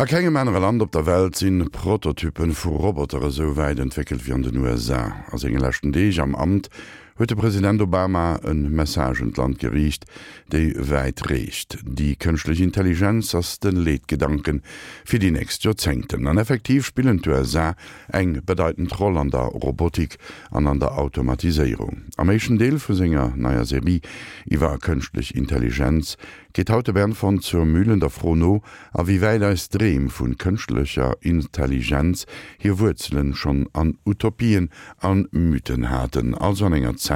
A kegem enre Land op der Welt sinn Prototypen vu Robotere so weit entwickelt wie an den USA. ass engellächten Deeg am Amt huet de Präsident Obama een Messagentland gerieicht, déi wäit recht. Die kënschlech Intelligenz ass den Leetgedanken fir die näst Jozenten. An effektiv spielen USA eng bedeutend Roll an der Robotik an an der Automatisierung. Am méchen Deel vu Singer naier Serie iwwer kënschlech Intelligenz geht haute Bern von zur Mühlen der Frono a wie weil als Dreem vun kënchtlecher Intelligenz hier Wuzelelen schon an Utopien an Mythenhäten also an enger Zeit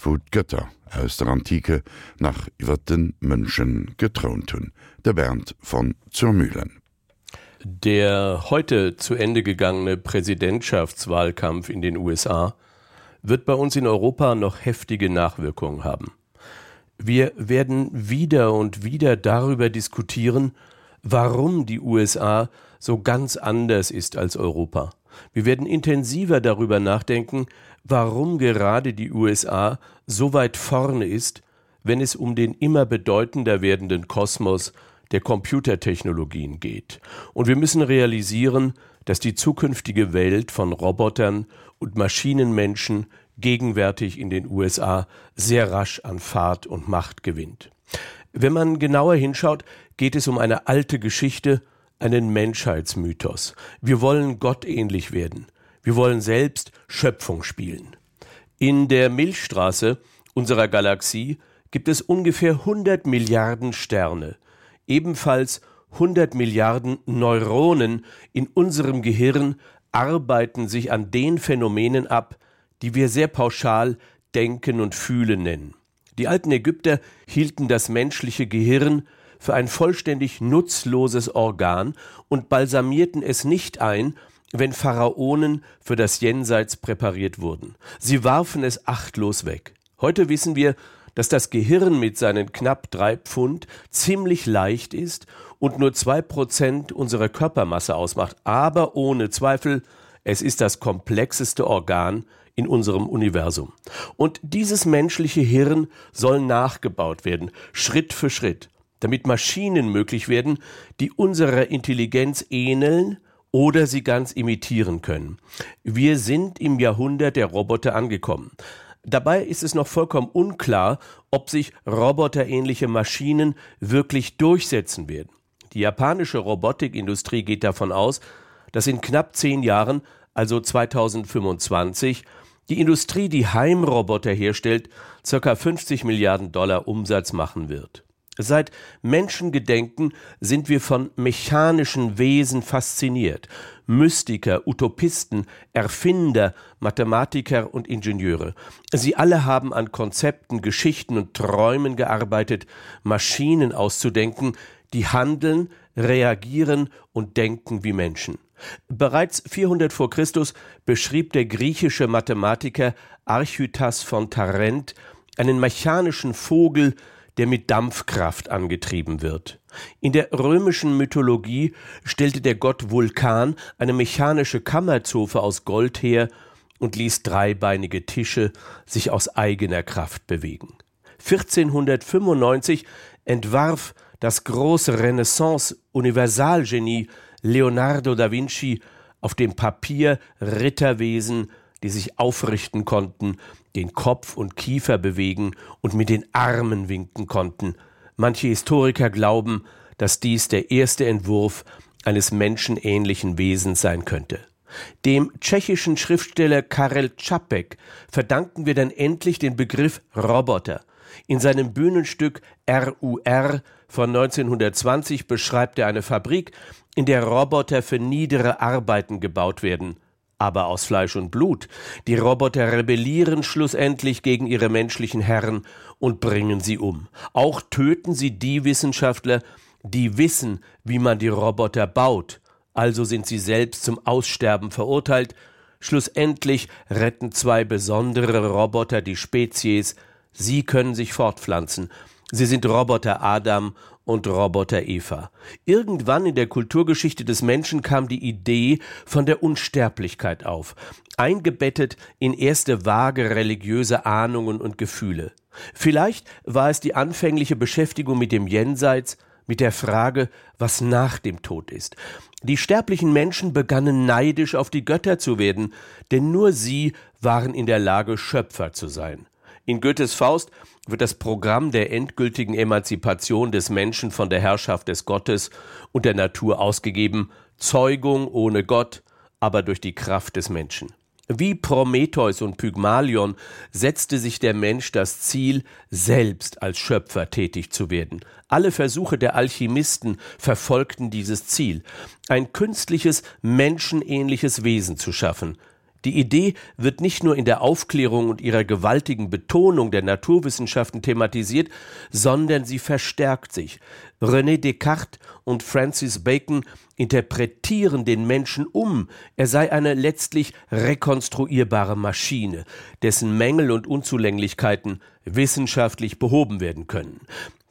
wo Götter aus der Antike nach iwwer den Mënschen getront hun. Der Bernd von zur Mühlen. Der heute zu Ende gegangene Präsidentschaftswahlkampf in den USA wird bei uns in Europa noch heftige Nachwirkungen haben. Wir werden wieder und wieder darüber diskutieren, warum die USA so ganz anders ist als Europa. Wir werden intensiver darüber nachdenken, warum gerade die USA so weit vorne ist, wenn es um den immer bedeutender werdenden Kosmos der Computertechnologien geht. Und wir müssen realisieren, dass die zukünftige Welt von Robotern und Maschinenmenschen gegenwärtig in den USA sehr rasch an Fahrt und Macht gewinnt. Wenn man genauer hinschaut, geht es um eine alte Geschichte, einen Menschheitsmythos. Wir wollen gottähnlich werden. Wir wollen selbst Schöpfung spielen. In der Milchstraße unserer Galaxie gibt es ungefähr 100 Milliarden Sterne, ebenfalls 100 Milliarden Neuronen in unserem Gehirn arbeiten sich an den Phänomenen ab, die wir sehr pauschal Denken und Fühlen nennen. Die alten Ägypter hielten das menschliche Gehirn für ein vollständig nutzloses Organ und balsamierten es nicht ein, wenn Pharaonen für das Jenseits präpariert wurden. Sie warfen es achtlos weg. Heute wissen wir, dass das Gehirn mit seinen knapp drei Pfund ziemlich leicht ist und nur zwei Prozent unserer Körpermasse ausmacht, aber ohne Zweifel, es ist das komplexeste Organ in unserem Universum. Und dieses menschliche Hirn soll nachgebaut werden, Schritt für Schritt, damit Maschinen möglich werden, die unserer Intelligenz ähneln oder sie ganz imitieren können. Wir sind im Jahrhundert der Roboter angekommen. Dabei ist es noch vollkommen unklar, ob sich roboterähnliche Maschinen wirklich durchsetzen werden. Die japanische Robotikindustrie geht davon aus, dass in knapp zehn Jahren, also 2025, die Industrie, die Heimroboter herstellt, ca. 50 Milliarden Dollar Umsatz machen wird. Seit Menschengedenken sind wir von mechanischen Wesen fasziniert. Mystiker, Utopisten, Erfinder, Mathematiker und Ingenieure. Sie alle haben an Konzepten, Geschichten und Träumen gearbeitet, Maschinen auszudenken, die handeln, reagieren und denken wie Menschen. Bereits 400 vor Christus beschrieb der griechische Mathematiker Archytas von Tarent einen mechanischen Vogel, der mit Dampfkraft angetrieben wird. In der römischen Mythologie stellte der Gott Vulkan eine mechanische Kammerzofe aus Gold her und ließ dreibeinige Tische sich aus eigener Kraft bewegen. 1495 entwarf das große Renaissance-Universalgenie Leonardo da Vinci auf dem Papier Ritterwesen, die sich aufrichten konnten, den Kopf und Kiefer bewegen und mit den Armen winken konnten. Manche Historiker glauben, dass dies der erste Entwurf eines menschenähnlichen Wesens sein könnte. Dem tschechischen Schriftsteller Karel Čapek verdanken wir dann endlich den Begriff Roboter. In seinem Bühnenstück RUR von 1920 beschreibt er eine Fabrik, in der Roboter für niedere Arbeiten gebaut werden, aber aus Fleisch und Blut. Die Roboter rebellieren schlussendlich gegen ihre menschlichen Herren und bringen sie um. Auch töten sie die Wissenschaftler, die wissen, wie man die Roboter baut, also sind sie selbst zum Aussterben verurteilt. Schlussendlich retten zwei besondere Roboter die Spezies, sie können sich fortpflanzen, Sie sind Roboter Adam und Roboter Eva. Irgendwann in der Kulturgeschichte des Menschen kam die Idee von der Unsterblichkeit auf, eingebettet in erste vage religiöse Ahnungen und Gefühle. Vielleicht war es die anfängliche Beschäftigung mit dem Jenseits, mit der Frage, was nach dem Tod ist. Die sterblichen Menschen begannen neidisch auf die Götter zu werden, denn nur sie waren in der Lage, Schöpfer zu sein. In Goethes Faust wird das Programm der endgültigen Emanzipation des Menschen von der Herrschaft des Gottes und der Natur ausgegeben, Zeugung ohne Gott, aber durch die Kraft des Menschen. Wie Prometheus und Pygmalion setzte sich der Mensch das Ziel, selbst als Schöpfer tätig zu werden. Alle Versuche der Alchemisten verfolgten dieses Ziel, ein künstliches, menschenähnliches Wesen zu schaffen. Die Idee wird nicht nur in der Aufklärung und ihrer gewaltigen Betonung der Naturwissenschaften thematisiert, sondern sie verstärkt sich. René Descartes und Francis Bacon interpretieren den Menschen um, er sei eine letztlich rekonstruierbare Maschine, dessen Mängel und Unzulänglichkeiten wissenschaftlich behoben werden können.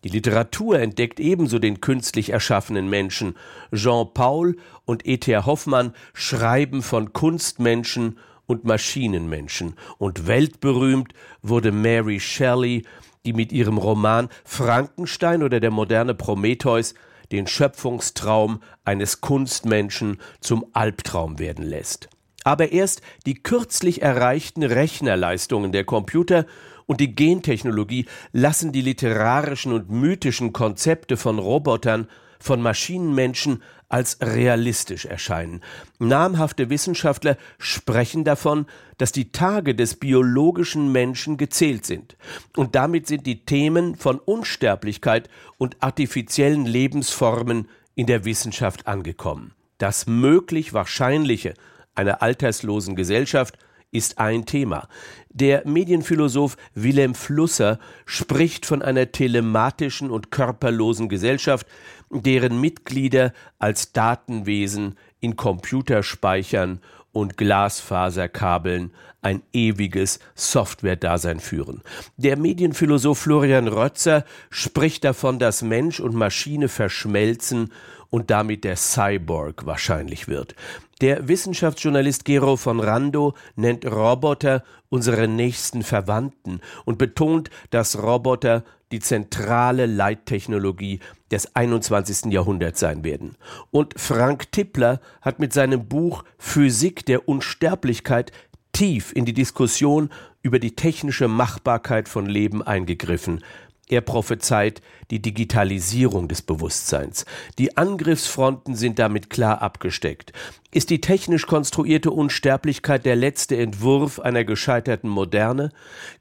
Die Literatur entdeckt ebenso den künstlich erschaffenen Menschen. Jean Paul und E.T. Hoffmann schreiben von Kunstmenschen und Maschinenmenschen. Und weltberühmt wurde Mary Shelley, die mit ihrem Roman Frankenstein oder der moderne Prometheus den Schöpfungstraum eines Kunstmenschen zum Albtraum werden lässt. Aber erst die kürzlich erreichten Rechnerleistungen der Computer und die Gentechnologie lassen die literarischen und mythischen Konzepte von Robotern, von Maschinenmenschen als realistisch erscheinen. Namhafte Wissenschaftler sprechen davon, dass die Tage des biologischen Menschen gezählt sind. Und damit sind die Themen von Unsterblichkeit und artifiziellen Lebensformen in der Wissenschaft angekommen. Das möglich Wahrscheinliche einer alterslosen Gesellschaft ist ein Thema. Der Medienphilosoph Wilhelm Flusser spricht von einer telematischen und körperlosen Gesellschaft, deren Mitglieder als Datenwesen in Computerspeichern und Glasfaserkabeln ein ewiges Software-Dasein führen. Der Medienphilosoph Florian Rötzer spricht davon, dass Mensch und Maschine verschmelzen und damit der Cyborg wahrscheinlich wird. Der Wissenschaftsjournalist Gero von Rando nennt Roboter unsere nächsten Verwandten und betont, dass Roboter die zentrale Leittechnologie des 21. Jahrhunderts sein werden. Und Frank Tippler hat mit seinem Buch Physik der Unsterblichkeit tief in die Diskussion über die technische Machbarkeit von Leben eingegriffen. Er prophezeit die Digitalisierung des Bewusstseins. Die Angriffsfronten sind damit klar abgesteckt. Ist die technisch konstruierte Unsterblichkeit der letzte Entwurf einer gescheiterten Moderne?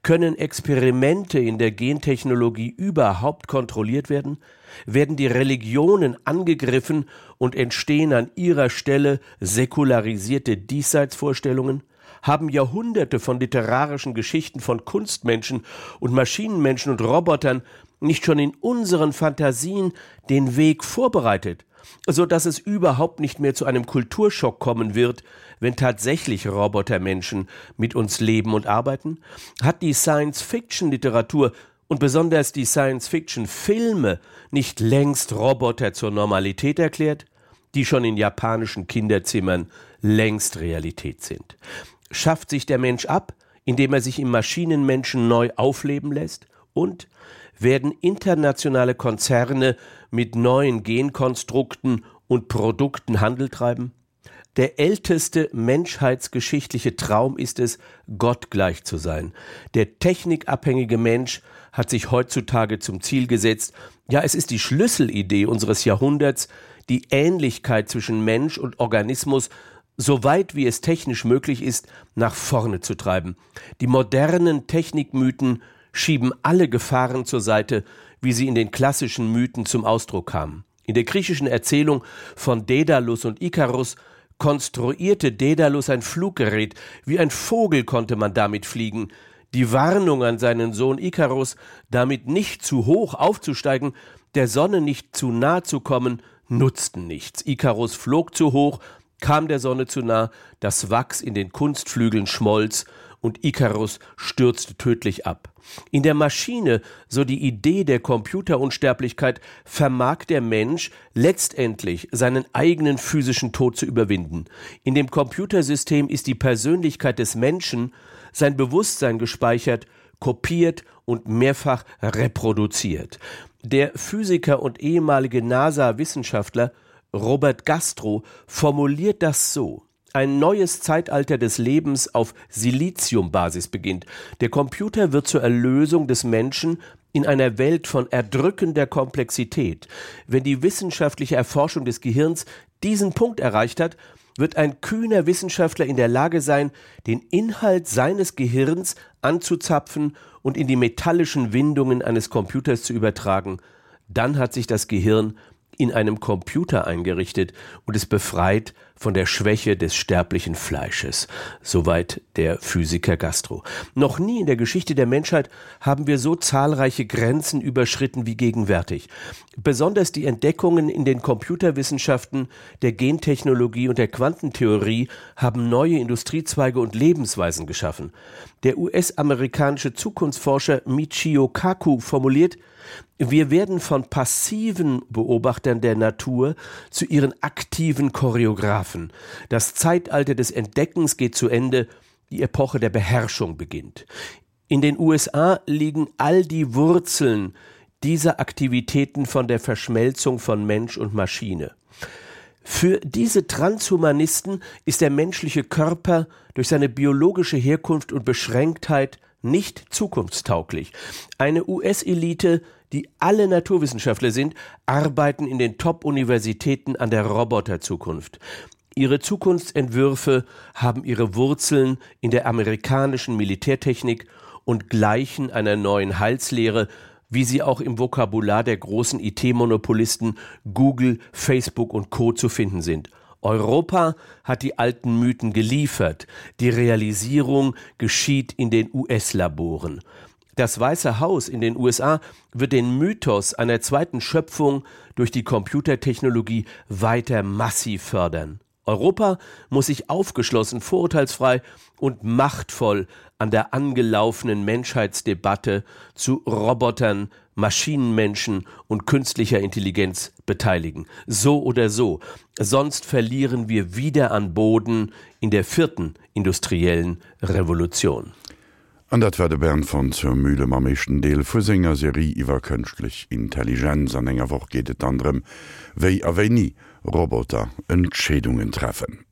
Können Experimente in der Gentechnologie überhaupt kontrolliert werden? Werden die Religionen angegriffen und entstehen an ihrer Stelle säkularisierte Diesseitsvorstellungen? Haben Jahrhunderte von literarischen Geschichten von Kunstmenschen und Maschinenmenschen und Robotern nicht schon in unseren Fantasien den Weg vorbereitet, so dass es überhaupt nicht mehr zu einem Kulturschock kommen wird, wenn tatsächlich Robotermenschen mit uns leben und arbeiten? Hat die Science-Fiction-Literatur und besonders die Science-Fiction-Filme nicht längst Roboter zur Normalität erklärt, die schon in japanischen Kinderzimmern längst Realität sind? Schafft sich der Mensch ab, indem er sich im Maschinenmenschen neu aufleben lässt? Und werden internationale Konzerne mit neuen Genkonstrukten und Produkten Handel treiben? Der älteste menschheitsgeschichtliche Traum ist es, Gott gleich zu sein. Der technikabhängige Mensch hat sich heutzutage zum Ziel gesetzt, ja es ist die Schlüsselidee unseres Jahrhunderts, die Ähnlichkeit zwischen Mensch und Organismus so weit wie es technisch möglich ist, nach vorne zu treiben. Die modernen Technikmythen schieben alle Gefahren zur Seite, wie sie in den klassischen Mythen zum Ausdruck kamen. In der griechischen Erzählung von Daedalus und Ikarus konstruierte Daedalus ein Fluggerät, wie ein Vogel konnte man damit fliegen. Die Warnung an seinen Sohn Ikarus, damit nicht zu hoch aufzusteigen, der Sonne nicht zu nah zu kommen, nutzten nichts. Ikarus flog zu hoch, kam der Sonne zu nah, das Wachs in den Kunstflügeln schmolz und Ikarus stürzte tödlich ab. In der Maschine, so die Idee der Computerunsterblichkeit, vermag der Mensch letztendlich seinen eigenen physischen Tod zu überwinden. In dem Computersystem ist die Persönlichkeit des Menschen, sein Bewusstsein gespeichert, kopiert und mehrfach reproduziert. Der Physiker und ehemalige NASA-Wissenschaftler Robert Gastro formuliert das so. Ein neues Zeitalter des Lebens auf Siliziumbasis beginnt. Der Computer wird zur Erlösung des Menschen in einer Welt von erdrückender Komplexität. Wenn die wissenschaftliche Erforschung des Gehirns diesen Punkt erreicht hat, wird ein kühner Wissenschaftler in der Lage sein, den Inhalt seines Gehirns anzuzapfen und in die metallischen Windungen eines Computers zu übertragen. Dann hat sich das Gehirn in einem Computer eingerichtet und es befreit von der Schwäche des sterblichen Fleisches. Soweit der Physiker Gastro. Noch nie in der Geschichte der Menschheit haben wir so zahlreiche Grenzen überschritten wie gegenwärtig. Besonders die Entdeckungen in den Computerwissenschaften, der Gentechnologie und der Quantentheorie haben neue Industriezweige und Lebensweisen geschaffen. Der US-amerikanische Zukunftsforscher Michio Kaku formuliert, wir werden von passiven Beobachtern der Natur zu ihren aktiven Choreografen. Das Zeitalter des Entdeckens geht zu Ende, die Epoche der Beherrschung beginnt. In den USA liegen all die Wurzeln dieser Aktivitäten von der Verschmelzung von Mensch und Maschine. Für diese Transhumanisten ist der menschliche Körper durch seine biologische Herkunft und Beschränktheit nicht zukunftstauglich. Eine US-Elite die alle Naturwissenschaftler sind, arbeiten in den Top-Universitäten an der Roboterzukunft. Ihre Zukunftsentwürfe haben ihre Wurzeln in der amerikanischen Militärtechnik und gleichen einer neuen Heilslehre, wie sie auch im Vokabular der großen IT-Monopolisten Google, Facebook und Co. zu finden sind. Europa hat die alten Mythen geliefert, die Realisierung geschieht in den US-Laboren. Das Weiße Haus in den USA wird den Mythos einer zweiten Schöpfung durch die Computertechnologie weiter massiv fördern. Europa muss sich aufgeschlossen, vorurteilsfrei und machtvoll an der angelaufenen Menschheitsdebatte zu Robotern, Maschinenmenschen und künstlicher Intelligenz beteiligen. So oder so. Sonst verlieren wir wieder an Boden in der vierten industriellen Revolution. An dat werde Bern von zur mühle mameschen Deel vu Serie iwwer kënchtlich Intelligenz an enger woch gehtt anderem, wéi aéi nie Roboter Entschädungen treffen.